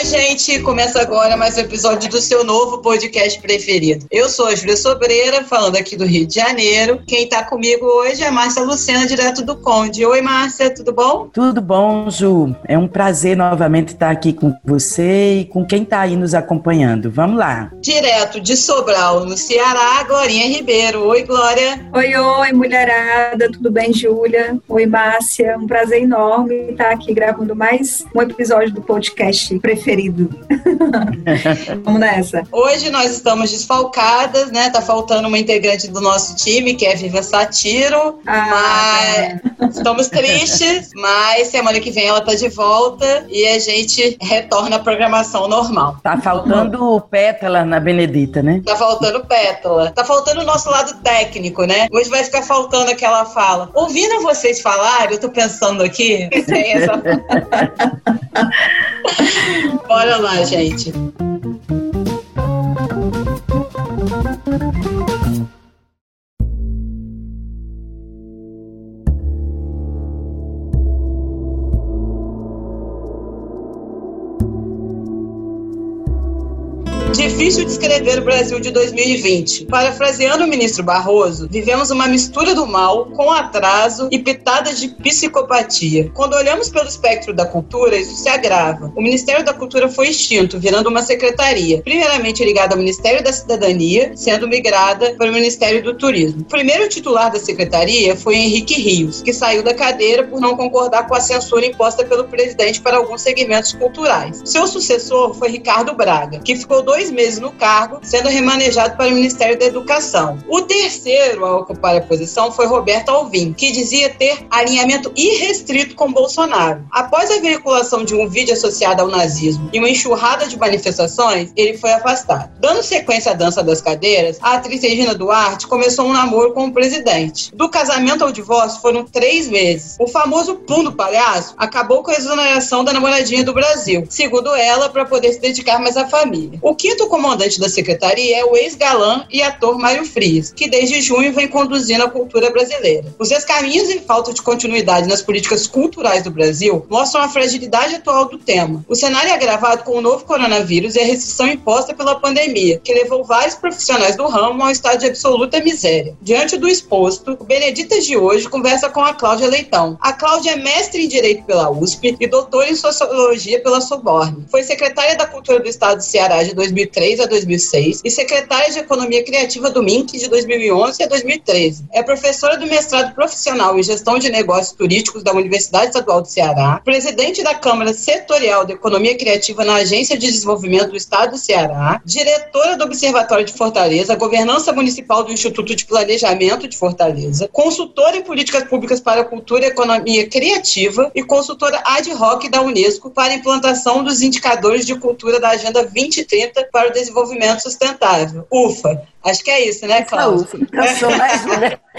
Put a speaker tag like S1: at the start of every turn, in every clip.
S1: Oi, gente! Começa agora mais um episódio do seu novo podcast preferido. Eu sou a Júlia Sobreira, falando aqui do Rio de Janeiro. Quem tá comigo hoje é a Márcia Lucena, direto do Conde. Oi, Márcia, tudo bom?
S2: Tudo bom, Ju. É um prazer novamente estar aqui com você e com quem tá aí nos acompanhando. Vamos lá.
S1: Direto de Sobral, no Ceará, Glorinha Ribeiro. Oi, Glória.
S3: Oi, oi, mulherada. Tudo bem, Júlia? Oi, Márcia. Um prazer enorme estar aqui gravando mais um episódio do podcast preferido preferido. Vamos nessa.
S1: Hoje nós estamos desfalcadas, né? Tá faltando uma integrante do nosso time, que é Viva Satiro. Ah, mas estamos tristes, mas semana que vem ela tá de volta e a gente retorna à programação normal.
S2: Tá faltando pétala na Benedita, né?
S1: Tá faltando pétala. Tá faltando o nosso lado técnico, né? Hoje vai ficar faltando aquela fala. Ouvindo vocês falarem, eu tô pensando aqui, tem essa. Bora lá, gente. Difícil descrever o Brasil de 2020. Parafraseando o ministro Barroso, vivemos uma mistura do mal com atraso e pitadas de psicopatia. Quando olhamos pelo espectro da cultura, isso se agrava. O Ministério da Cultura foi extinto, virando uma secretaria, primeiramente ligada ao Ministério da Cidadania, sendo migrada para o Ministério do Turismo. O primeiro titular da secretaria foi Henrique Rios, que saiu da cadeira por não concordar com a censura imposta pelo presidente para alguns segmentos culturais. Seu sucessor foi Ricardo Braga, que ficou dois dois meses no cargo, sendo remanejado para o Ministério da Educação. O terceiro a ocupar a posição foi Roberto Alvim, que dizia ter alinhamento irrestrito com Bolsonaro. Após a veiculação de um vídeo associado ao nazismo e uma enxurrada de manifestações, ele foi afastado. Dando sequência à dança das cadeiras, a atriz Regina Duarte começou um namoro com o presidente. Do casamento ao divórcio foram três meses. O famoso pum do palhaço acabou com a exoneração da namoradinha do Brasil, segundo ela, para poder se dedicar mais à família. O quinto comandante da secretaria é o ex-galã e ator Mário Frias, que desde junho vem conduzindo a cultura brasileira. Os descaminhos e falta de continuidade nas políticas culturais do Brasil mostram a fragilidade atual do tema. O cenário é agravado com o novo coronavírus e a restrição imposta pela pandemia, que levou vários profissionais do ramo ao estado de absoluta miséria. Diante do exposto, o Benedita de hoje conversa com a Cláudia Leitão. A Cláudia é mestre em Direito pela USP e doutora em Sociologia pela Soborne. Foi secretária da Cultura do Estado do Ceará de 2000 2003 a 2006 e secretária de Economia Criativa do MINC de 2011 a 2013. É professora do mestrado profissional em Gestão de Negócios Turísticos da Universidade Estadual do Ceará, presidente da Câmara Setorial de Economia Criativa na Agência de Desenvolvimento do Estado do Ceará, diretora do Observatório de Fortaleza, governança municipal do Instituto de Planejamento de Fortaleza, consultora em políticas públicas para cultura e economia criativa e consultora ad hoc da Unesco para implantação dos indicadores de cultura da Agenda 2030 para o desenvolvimento sustentável. UFA. Acho que é isso, né, Cláudia? Eu sou mais...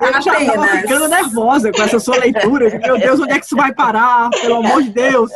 S4: Eu já estava ficando nervosa com essa sua leitura. Meu Deus, onde é que isso vai parar? Pelo amor de Deus.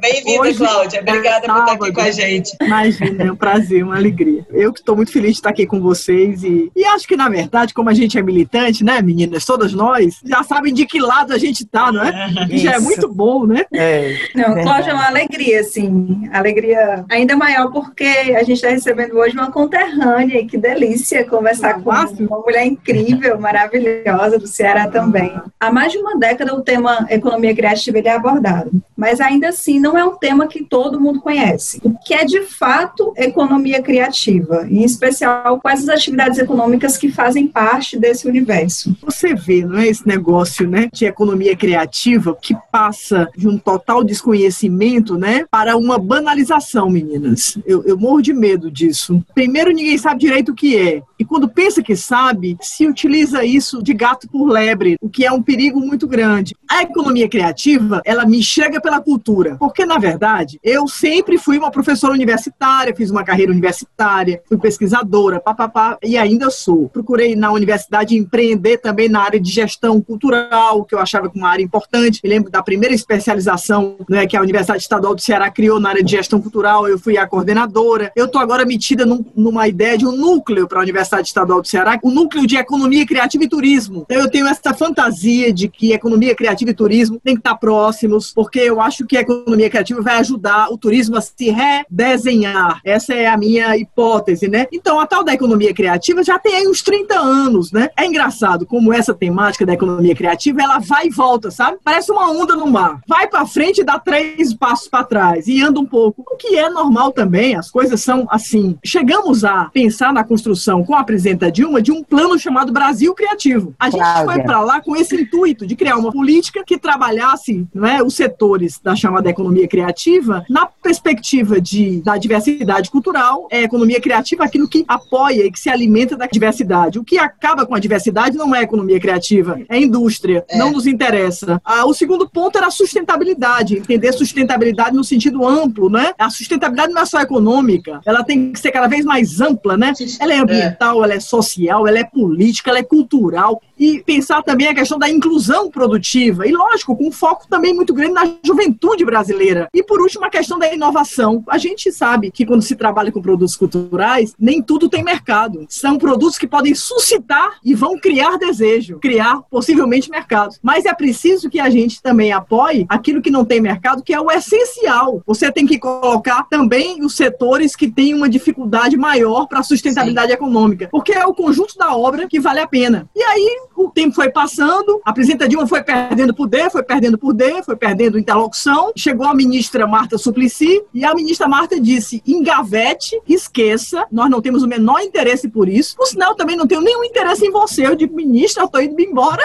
S1: Bem-vinda, Cláudia. Obrigada é por estar aqui com a gente.
S4: Imagina, é um prazer, uma alegria. Eu que estou muito feliz de estar aqui com vocês e, e acho que, na verdade, como a gente é militante, né, meninas? Todas nós já sabem de que lado a gente está, não é? é já é muito bom, né?
S3: É. Não, Cláudia, é uma alegria, assim. Alegria ainda maior porque a gente está recebendo hoje uma conterrânea. Que delícia conversar com uma mulher incrível, maravilhosa do Ceará também. Há mais de uma década o tema economia criativa é abordado, mas ainda assim não é um tema que todo mundo conhece. O que é de fato economia criativa, em especial quais as atividades econômicas que fazem parte desse universo.
S4: Você vê, não é esse negócio, né, de economia criativa que passa de um total desconhecimento, né, para uma banalização, meninas. Eu, eu morro de medo disso. Primeiro, ninguém sabe direito o que é. E quando pensa que sabe, se utiliza isso de gato por lebre, o que é um perigo muito grande. A economia criativa, ela me enxerga pela cultura, porque na verdade, eu sempre fui uma professora universitária, fiz uma carreira universitária, fui pesquisadora, papapá, e ainda sou. Procurei na universidade empreender também na área de gestão cultural, que eu achava que uma área importante. Me lembro da primeira especialização né, que a Universidade Estadual do Ceará criou na área de gestão cultural, eu fui a coordenadora. Eu estou agora metida num, numa ideia de um núcleo núcleo para a Universidade Estadual do Ceará, o núcleo de economia criativa e turismo. Então eu tenho essa fantasia de que economia criativa e turismo tem que estar próximos, porque eu acho que a economia criativa vai ajudar o turismo a se redesenhar. Essa é a minha hipótese, né? Então a tal da economia criativa já tem aí uns 30 anos, né? É engraçado como essa temática da economia criativa, ela vai e volta, sabe? Parece uma onda no mar. Vai para frente e dá três passos para trás e anda um pouco. O que é normal também, as coisas são assim. Chegamos a pensar na construção com a presidenta Dilma de um plano chamado Brasil Criativo. A gente foi para lá com esse intuito de criar uma política que trabalhasse não é, os setores da chamada economia criativa na perspectiva de, da diversidade cultural, é economia criativa aquilo que apoia e que se alimenta da diversidade. O que acaba com a diversidade não é economia criativa, é indústria, é. não nos interessa. Ah, o segundo ponto era a sustentabilidade, entender sustentabilidade no sentido amplo, né? A sustentabilidade não é só econômica, ela tem que ser cada vez mais ampla, né? Ela é ambiental, ela é social, ela é política, ela é cultural e pensar também a questão da inclusão produtiva e lógico, com um foco também muito grande na juventude brasileira. E por último, a questão da inovação. A gente sabe que quando se trabalha com produtos culturais, nem tudo tem mercado. São produtos que podem suscitar e vão criar desejo, criar possivelmente mercado. Mas é preciso que a gente também apoie aquilo que não tem mercado, que é o essencial. Você tem que colocar também os setores que têm uma dificuldade maior para a sustentabilidade Sim. Econômica, porque é o conjunto da obra que vale a pena. E aí o tempo foi passando, a presidenta Dilma foi perdendo poder, foi perdendo poder, foi perdendo interlocução. Chegou a ministra Marta Suplicy e a ministra Marta disse: engavete, esqueça, nós não temos o menor interesse por isso. Por sinal, também não tenho nenhum interesse em você. Eu digo, ministra, eu estou indo embora.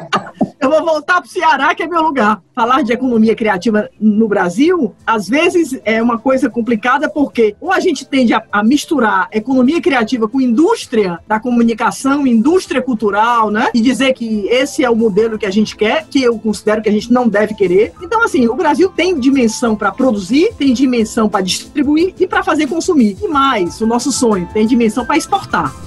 S4: eu vou voltar para o Ceará, que é meu lugar. Falar de economia criativa no Brasil, às vezes é uma coisa complicada, porque ou a gente tende a, a misturar economia criativa com indústria da comunicação, indústria cultural, né? E dizer que esse é o modelo que a gente quer, que eu considero que a gente não deve querer. Então, assim, o Brasil tem dimensão para produzir, tem dimensão para distribuir e para fazer consumir. E mais, o nosso sonho tem dimensão para exportar.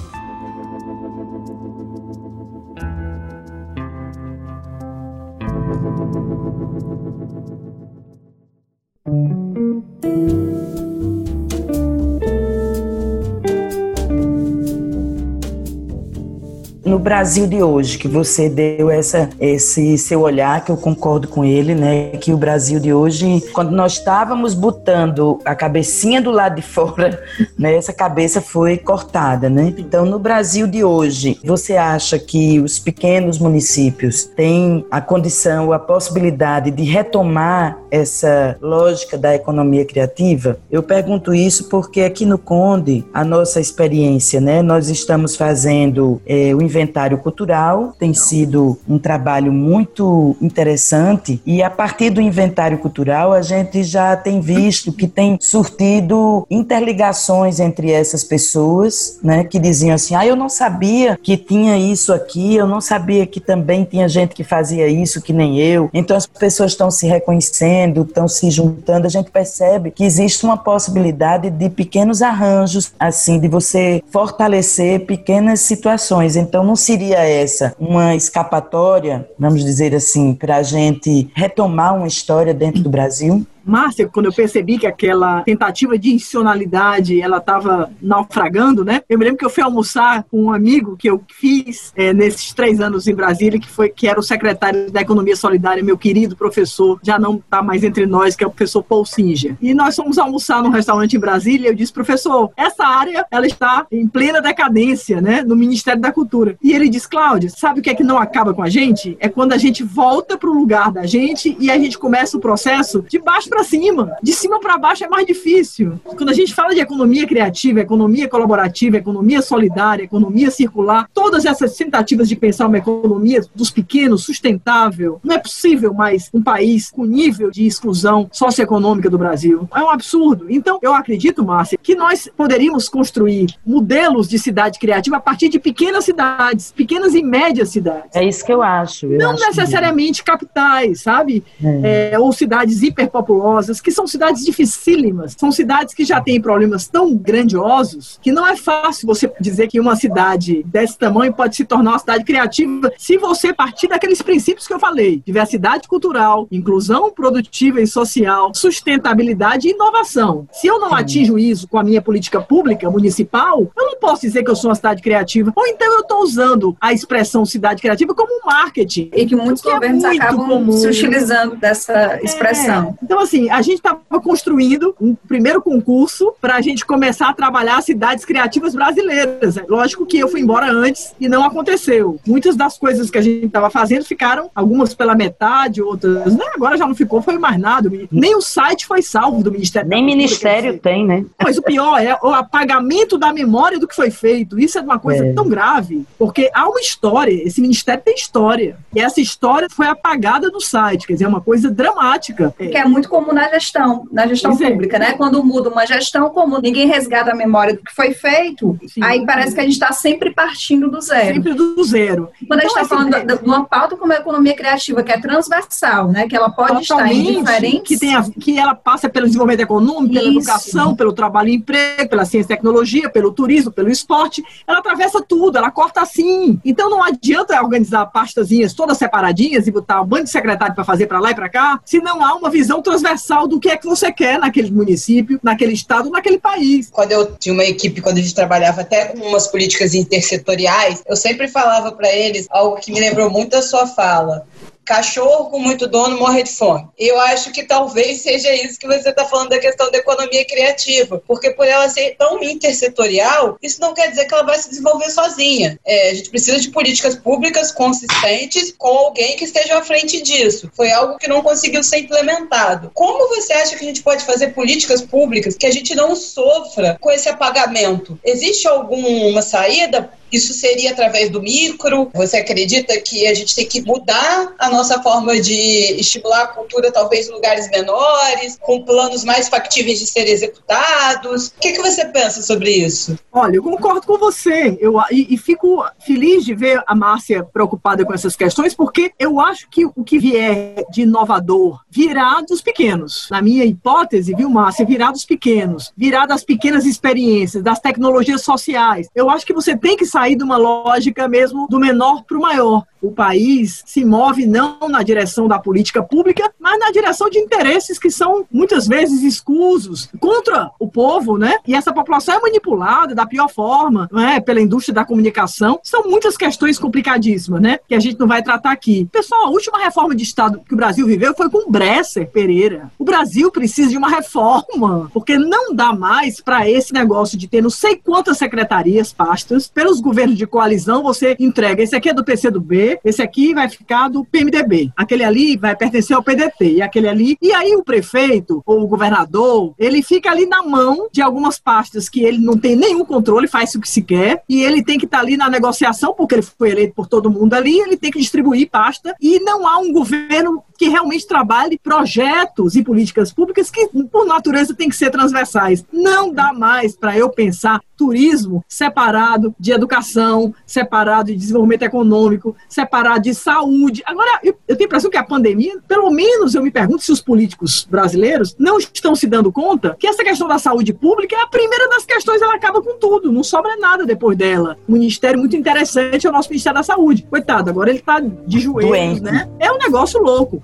S2: Brasil de hoje, que você deu essa, esse seu olhar, que eu concordo com ele, né? Que o Brasil de hoje, quando nós estávamos botando a cabecinha do lado de fora, né? Essa cabeça foi cortada, né? Então, no Brasil de hoje, você acha que os pequenos municípios têm a condição, a possibilidade de retomar essa lógica da economia criativa? Eu pergunto isso porque aqui no Conde, a nossa experiência, né? Nós estamos fazendo é, o inventário cultural, tem sido um trabalho muito interessante e a partir do inventário cultural a gente já tem visto que tem surtido interligações entre essas pessoas, né, que diziam assim: "Ah, eu não sabia que tinha isso aqui, eu não sabia que também tinha gente que fazia isso que nem eu". Então as pessoas estão se reconhecendo, estão se juntando, a gente percebe que existe uma possibilidade de pequenos arranjos assim de você fortalecer pequenas situações. Então não seria essa uma escapatória, vamos dizer assim, para a gente retomar uma história dentro do Brasil?
S4: Márcia, quando eu percebi que aquela tentativa de institucionalidade ela estava naufragando, né? Eu me lembro que eu fui almoçar com um amigo que eu fiz é, nesses três anos em Brasília, que foi que era o secretário da Economia Solidária, meu querido professor, já não está mais entre nós, que é o professor Paul Singer. E nós fomos almoçar num restaurante em Brasília. E eu disse, professor, essa área ela está em plena decadência, né? No Ministério da Cultura. E ele disse, Cláudia, sabe o que é que não acaba com a gente? É quando a gente volta para o lugar da gente e a gente começa o processo de baixo para cima. De cima para baixo é mais difícil. Quando a gente fala de economia criativa, economia colaborativa, economia solidária, economia circular, todas essas tentativas de pensar uma economia dos pequenos, sustentável, não é possível mais um país com nível de exclusão socioeconômica do Brasil. É um absurdo. Então, eu acredito, Márcia, que nós poderíamos construir modelos de cidade criativa a partir de pequenas cidades, pequenas e médias cidades.
S2: É isso que eu acho. Eu
S4: não
S2: acho
S4: necessariamente que... capitais, sabe? É. É, ou cidades hiperpopulares que são cidades dificílimas, são cidades que já têm problemas tão grandiosos que não é fácil você dizer que uma cidade desse tamanho pode se tornar uma cidade criativa se você partir daqueles princípios que eu falei: diversidade cultural, inclusão produtiva e social, sustentabilidade e inovação. Se eu não atinjo isso com a minha política pública municipal, eu não posso dizer que eu sou uma cidade criativa. Ou então eu estou usando a expressão cidade criativa como um marketing.
S3: E que muitos que é governos é acabam comum. se utilizando dessa expressão.
S4: É. Então, assim, a gente estava construindo um primeiro concurso para a gente começar a trabalhar cidades criativas brasileiras. É lógico que eu fui embora antes e não aconteceu. Muitas das coisas que a gente estava fazendo ficaram, algumas pela metade, outras. Né? Agora já não ficou, foi mais nada. Nem o site foi salvo do Ministério.
S2: Nem Ministério tem, né?
S4: Mas o pior é o apagamento da memória do que foi feito. Isso é uma coisa é. tão grave, porque há uma história. Esse Ministério tem história. E essa história foi apagada no site. Quer dizer, é uma coisa dramática.
S3: Que é muito comum na gestão, na gestão é. pública, é. né? Quando muda uma gestão comum, ninguém resgata a memória do que foi feito, Sim. aí parece que a gente está sempre partindo do zero.
S4: Sempre do zero.
S3: Quando então, a gente está então, falando de uma pauta como a economia criativa, que é transversal, né? Que ela pode estar em diferentes...
S4: Que, tem a, que ela passa pelo desenvolvimento econômico, pela Isso. educação, pelo trabalho e emprego, pela ciência e tecnologia, pelo turismo, pelo esporte. Ela atravessa tudo, ela corta assim. Então não adianta organizar pastazinhas todas separadinhas e botar um bando de secretário para fazer para lá e para cá, se não há uma visão transversal do que é que você quer naquele município, naquele estado, naquele país.
S1: Quando eu tinha uma equipe, quando a gente trabalhava até com umas políticas intersetoriais, eu sempre falava para eles algo que me lembrou muito da sua fala cachorro com muito dono morre de fome. Eu acho que talvez seja isso que você está falando da questão da economia criativa, porque por ela ser tão intersetorial, isso não quer dizer que ela vai se desenvolver sozinha. É, a gente precisa de políticas públicas consistentes com alguém que esteja à frente disso. Foi algo que não conseguiu ser implementado. Como você acha que a gente pode fazer políticas públicas que a gente não sofra com esse apagamento? Existe alguma saída? Isso seria através do micro? Você acredita que a gente tem que mudar a nossa forma de estimular a cultura, talvez em lugares menores, com planos mais factíveis de serem executados? O que, que você pensa sobre isso?
S4: Olha, eu concordo com você. Eu, e, e fico feliz de ver a Márcia preocupada com essas questões, porque eu acho que o que vier de inovador virá dos pequenos. Na minha hipótese, viu, Márcia, virá dos pequenos, virá das pequenas experiências, das tecnologias sociais. Eu acho que você tem que saber sair de uma lógica mesmo do menor para o maior. O país se move não na direção da política pública, mas na direção de interesses que são muitas vezes escusos contra o povo, né? E essa população é manipulada da pior forma, não é? Pela indústria da comunicação. São muitas questões complicadíssimas, né? Que a gente não vai tratar aqui. Pessoal, a última reforma de Estado que o Brasil viveu foi com Bresser Pereira. O Brasil precisa de uma reforma, porque não dá mais para esse negócio de ter não sei quantas secretarias, pastas, pelos governo de coalizão, você entrega. Esse aqui é do PCdoB, esse aqui vai ficar do PMDB, aquele ali vai pertencer ao PDT, e aquele ali. E aí o prefeito ou o governador, ele fica ali na mão de algumas pastas que ele não tem nenhum controle, faz o que se quer, e ele tem que estar tá ali na negociação, porque ele foi eleito por todo mundo ali, ele tem que distribuir pasta, e não há um governo que realmente trabalhe projetos e políticas públicas que, por natureza, têm que ser transversais. Não dá mais para eu pensar turismo separado de educação, separado de desenvolvimento econômico, separado de saúde. Agora, eu, eu tenho a impressão que a pandemia, pelo menos eu me pergunto se os políticos brasileiros não estão se dando conta que essa questão da saúde pública é a primeira das questões, ela acaba com tudo, não sobra nada depois dela. Um ministério muito interessante é o nosso Ministério da Saúde. Coitado, agora ele está de joelhos, Doente. né? É um negócio louco.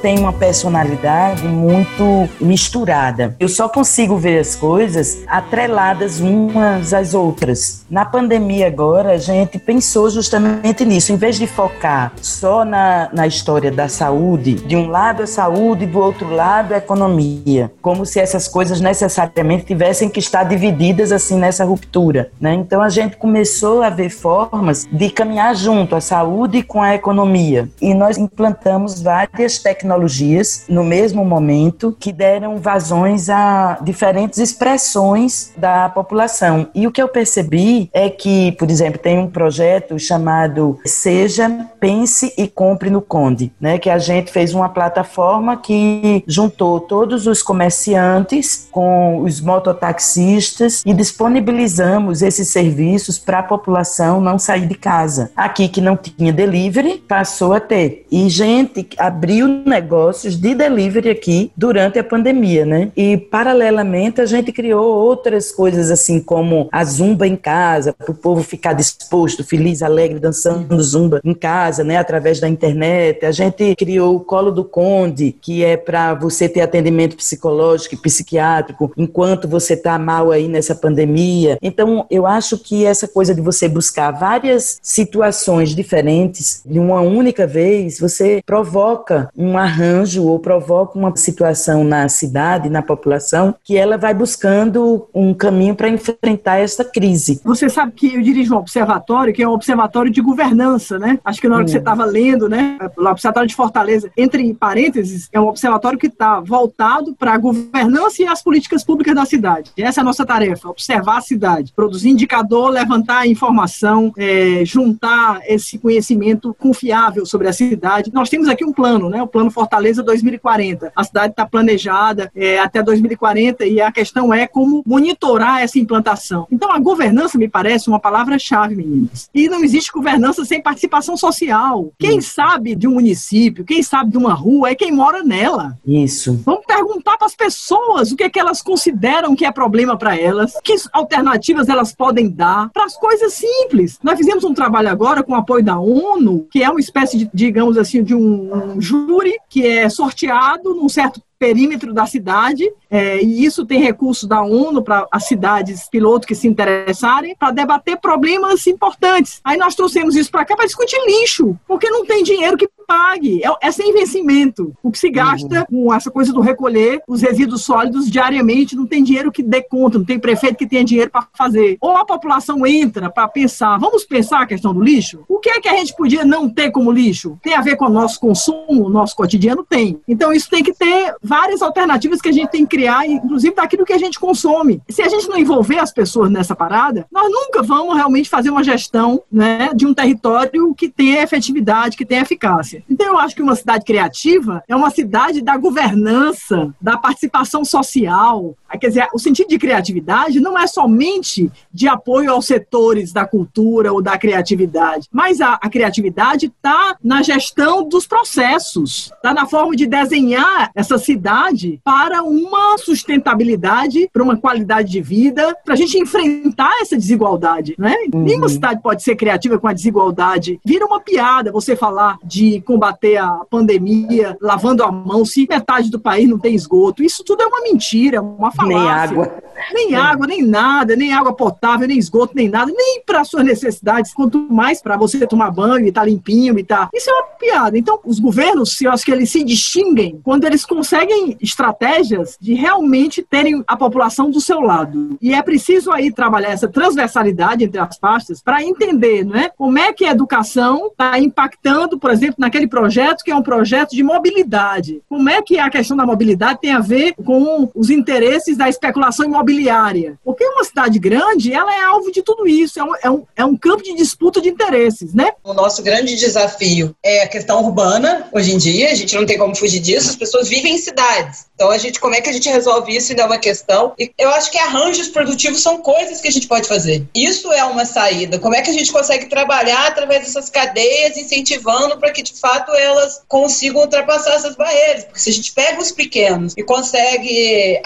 S2: Tenho uma personalidade muito misturada. Eu só consigo ver as coisas atreladas umas às outras. Na pandemia agora, a gente pensou justamente nisso. Em vez de focar só na, na história da saúde, de um lado a saúde, do outro lado a economia. Como se essas coisas necessariamente tivessem que estar divididas assim nessa ruptura. Né? Então a gente começou a ver formas de caminhar junto a saúde com a economia. E nós implantamos várias técnicas tecnologias no mesmo momento que deram vazões a diferentes expressões da população. E o que eu percebi é que, por exemplo, tem um projeto chamado Seja, Pense e Compre no Conde, né, que a gente fez uma plataforma que juntou todos os comerciantes com os mototaxistas e disponibilizamos esses serviços para a população não sair de casa. Aqui que não tinha delivery, passou a ter. E gente abriu negócios de delivery aqui durante a pandemia, né? E paralelamente a gente criou outras coisas assim como a zumba em casa, para o povo ficar disposto, feliz, alegre, dançando zumba em casa, né? Através da internet. A gente criou o Colo do Conde, que é para você ter atendimento psicológico e psiquiátrico enquanto você está mal aí nessa pandemia. Então, eu acho que essa coisa de você buscar várias situações diferentes de uma única vez, você provoca um arranjo ou provoca uma situação na cidade, na população, que ela vai buscando um caminho para enfrentar essa crise.
S4: Você sabe que eu dirijo um observatório, que é um observatório de governança, né? Acho que na hora que você estava lendo, né? O Observatório de Fortaleza, entre parênteses, é um observatório que está voltado para a governança e as políticas públicas da cidade. Essa é a nossa tarefa, observar a cidade, produzir indicador, levantar informação, é, juntar esse conhecimento confiável sobre a cidade. Nós temos aqui um plano, né? O Plano Fortaleza 2040. A cidade está planejada é, até 2040 e a questão é como monitorar essa implantação. Então, a governança me parece uma palavra-chave, meninas. E não existe governança sem participação social. Quem sabe de um município, quem sabe de uma rua é quem mora nela.
S2: Isso.
S4: Vamos perguntar para as pessoas o que é que elas consideram que é problema para elas, que alternativas elas podem dar para as coisas simples. Nós fizemos um trabalho agora com o apoio da ONU, que é uma espécie de, digamos assim, de um, um júri que é sorteado num certo perímetro da cidade, é, e isso tem recursos da ONU para as cidades piloto que se interessarem, para debater problemas importantes. Aí nós trouxemos isso para cá para discutir lixo, porque não tem dinheiro que pague. É, é sem vencimento. O que se gasta uhum. com essa coisa do recolher os resíduos sólidos diariamente, não tem dinheiro que dê conta, não tem prefeito que tenha dinheiro para fazer. Ou a população entra para pensar, vamos pensar a questão do lixo? O que é que a gente podia não ter como lixo? Tem a ver com o nosso consumo, o nosso cotidiano? Tem. Então isso tem que ter várias alternativas que a gente tem que criar, inclusive daquilo que a gente consome. Se a gente não envolver as pessoas nessa parada, nós nunca vamos realmente fazer uma gestão né, de um território que tenha efetividade, que tenha eficácia. Então, eu acho que uma cidade criativa é uma cidade da governança, da participação social. Quer dizer, o sentido de criatividade não é somente de apoio aos setores da cultura ou da criatividade, mas a, a criatividade está na gestão dos processos, está na forma de desenhar essa cidade para uma sustentabilidade, para uma qualidade de vida, para a gente enfrentar essa desigualdade. Né? Uhum. Nenhuma cidade pode ser criativa com a desigualdade. Vira uma piada você falar de combater a pandemia lavando a mão se metade do país não tem esgoto. Isso tudo é uma mentira, uma
S2: Nem água.
S4: Nem água, nem nada, nem água potável, nem esgoto, nem nada, nem para suas necessidades, quanto mais para você tomar banho e estar tá limpinho e tá. Isso é uma piada. Então, os governos, eu acho que eles se distinguem quando eles conseguem estratégias de realmente terem a população do seu lado. E é preciso aí trabalhar essa transversalidade entre as pastas para entender, não é? Como é que a educação está impactando, por exemplo, naquele projeto que é um projeto de mobilidade. Como é que a questão da mobilidade tem a ver com os interesses da especulação imobiliária? Porque uma cidade grande, ela é alvo de tudo isso, é um, é um, é um campo de disputa de interesses, né?
S1: O nosso grande desafio é a questão urbana, hoje em dia, a gente não tem como fugir disso, as pessoas vivem em cidades. Então, a gente, como é que a gente resolve isso ainda é uma questão. E eu acho que arranjos produtivos são coisas que a gente pode fazer. Isso é uma saída. Como é que a gente consegue trabalhar através dessas cadeias, incentivando para que, de fato, elas consigam ultrapassar essas barreiras. Porque se a gente pega os pequenos e consegue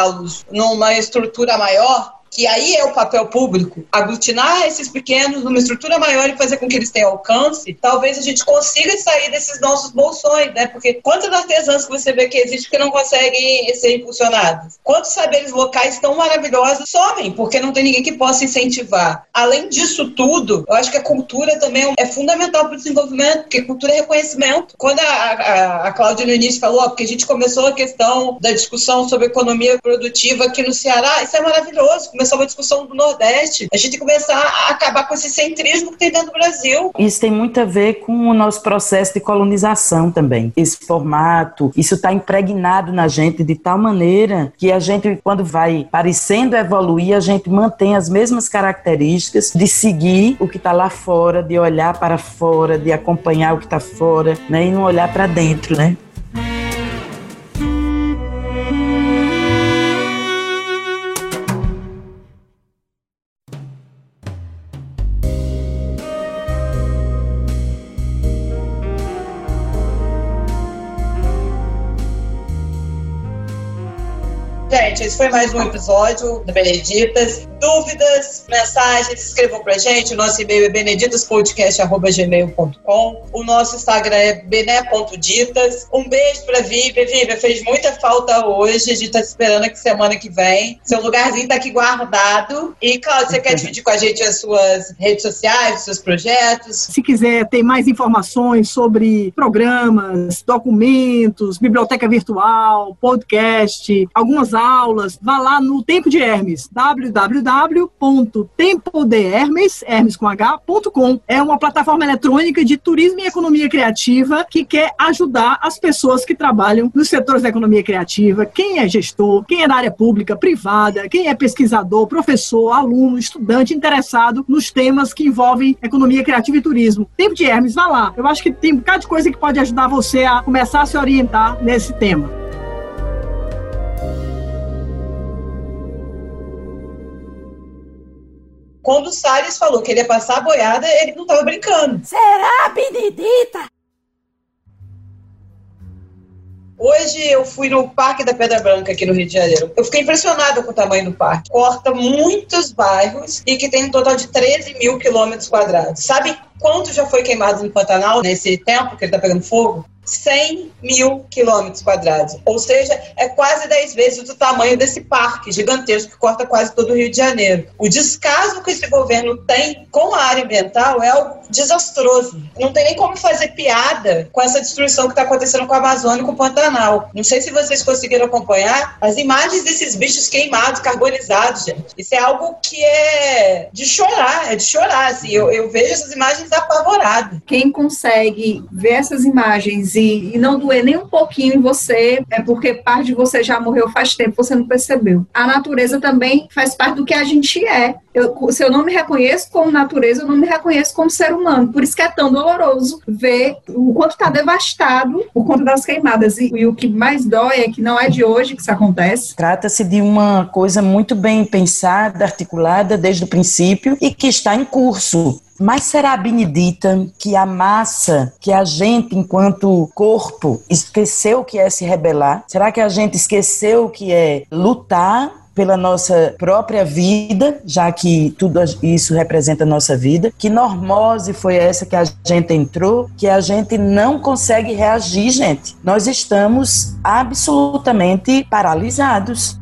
S1: agrupá-los numa estrutura maior, que aí é o papel público, aglutinar esses pequenos numa estrutura maior e fazer com que eles tenham alcance, talvez a gente consiga sair desses nossos bolsões, né? Porque quantas artesãs que você vê que existem que não conseguem ser impulsionadas? Quantos saberes locais tão maravilhosos somem, porque não tem ninguém que possa incentivar? Além disso tudo, eu acho que a cultura também é fundamental para o desenvolvimento, porque cultura é reconhecimento. Quando a, a, a Cláudia no início falou, porque a gente começou a questão da discussão sobre economia produtiva aqui no Ceará, isso é maravilhoso começar uma discussão do Nordeste. A gente começar a acabar com esse centrismo que tem dentro do Brasil.
S2: Isso tem muito a ver com o nosso processo de colonização também. Esse formato, isso está impregnado na gente de tal maneira que a gente, quando vai parecendo evoluir, a gente mantém as mesmas características de seguir o que está lá fora, de olhar para fora, de acompanhar o que está fora, né? E não olhar para dentro, né?
S1: Gente, esse foi mais um episódio do Beneditas. Dúvidas, mensagens, escrevam pra gente. O nosso e-mail é beneditaspodcast.gmail.com. O nosso Instagram é bené.ditas. Um beijo pra Vívia. Vívia, fez muita falta hoje. A gente tá esperando que semana que vem. Seu lugarzinho tá aqui guardado. E, Cláudia, você quer dividir com a gente as suas redes sociais, os seus projetos?
S4: Se quiser ter mais informações sobre programas, documentos, biblioteca virtual, podcast, algumas aulas, vá lá no Tempo de Hermes, www.tempodehermes.com. É uma plataforma eletrônica de turismo e economia criativa que quer ajudar as pessoas que trabalham nos setores da economia criativa, quem é gestor, quem é da área pública, privada, quem é pesquisador, professor, aluno, estudante interessado nos temas que envolvem economia criativa e turismo. Tempo de Hermes, vá lá. Eu acho que tem um bocado de coisa que pode ajudar você a começar a se orientar nesse tema.
S1: Quando o Salles falou que ele ia passar a boiada, ele não estava brincando.
S5: Será, Benedita?
S1: Hoje eu fui no Parque da Pedra Branca aqui no Rio de Janeiro. Eu fiquei impressionada com o tamanho do parque. Corta muitos bairros e que tem um total de 13 mil quilômetros quadrados. Sabe quanto já foi queimado no Pantanal nesse tempo que ele está pegando fogo? 100 mil quilômetros quadrados. Ou seja, é quase 10 vezes o tamanho desse parque gigantesco que corta quase todo o Rio de Janeiro. O descaso que esse governo tem com a área ambiental é algo desastroso. Não tem nem como fazer piada com essa destruição que está acontecendo com a Amazônia e com o Pantanal. Não sei se vocês conseguiram acompanhar as imagens desses bichos queimados, carbonizados, gente. Isso é algo que é de chorar, é de chorar. Assim. Eu, eu vejo essas imagens apavorado.
S3: Quem consegue ver essas imagens e, e não doer nem um pouquinho em você, é porque parte de você já morreu faz tempo, você não percebeu. A natureza também faz parte do que a gente é. Eu, se eu não me reconheço como natureza, eu não me reconheço como ser humano. Por isso que é tão doloroso ver o quanto está devastado por conta das queimadas. E, e, o que mais dói é que não é de hoje que isso acontece.
S2: Trata-se de uma coisa muito bem pensada, articulada desde o princípio e que está em curso. Mas será, Benedita, que a massa, que a gente, enquanto corpo, esqueceu que é se rebelar? Será que a gente esqueceu que é lutar pela nossa própria vida, já que tudo isso representa a nossa vida. Que normose foi essa que a gente entrou, que a gente não consegue reagir, gente. Nós estamos absolutamente paralisados.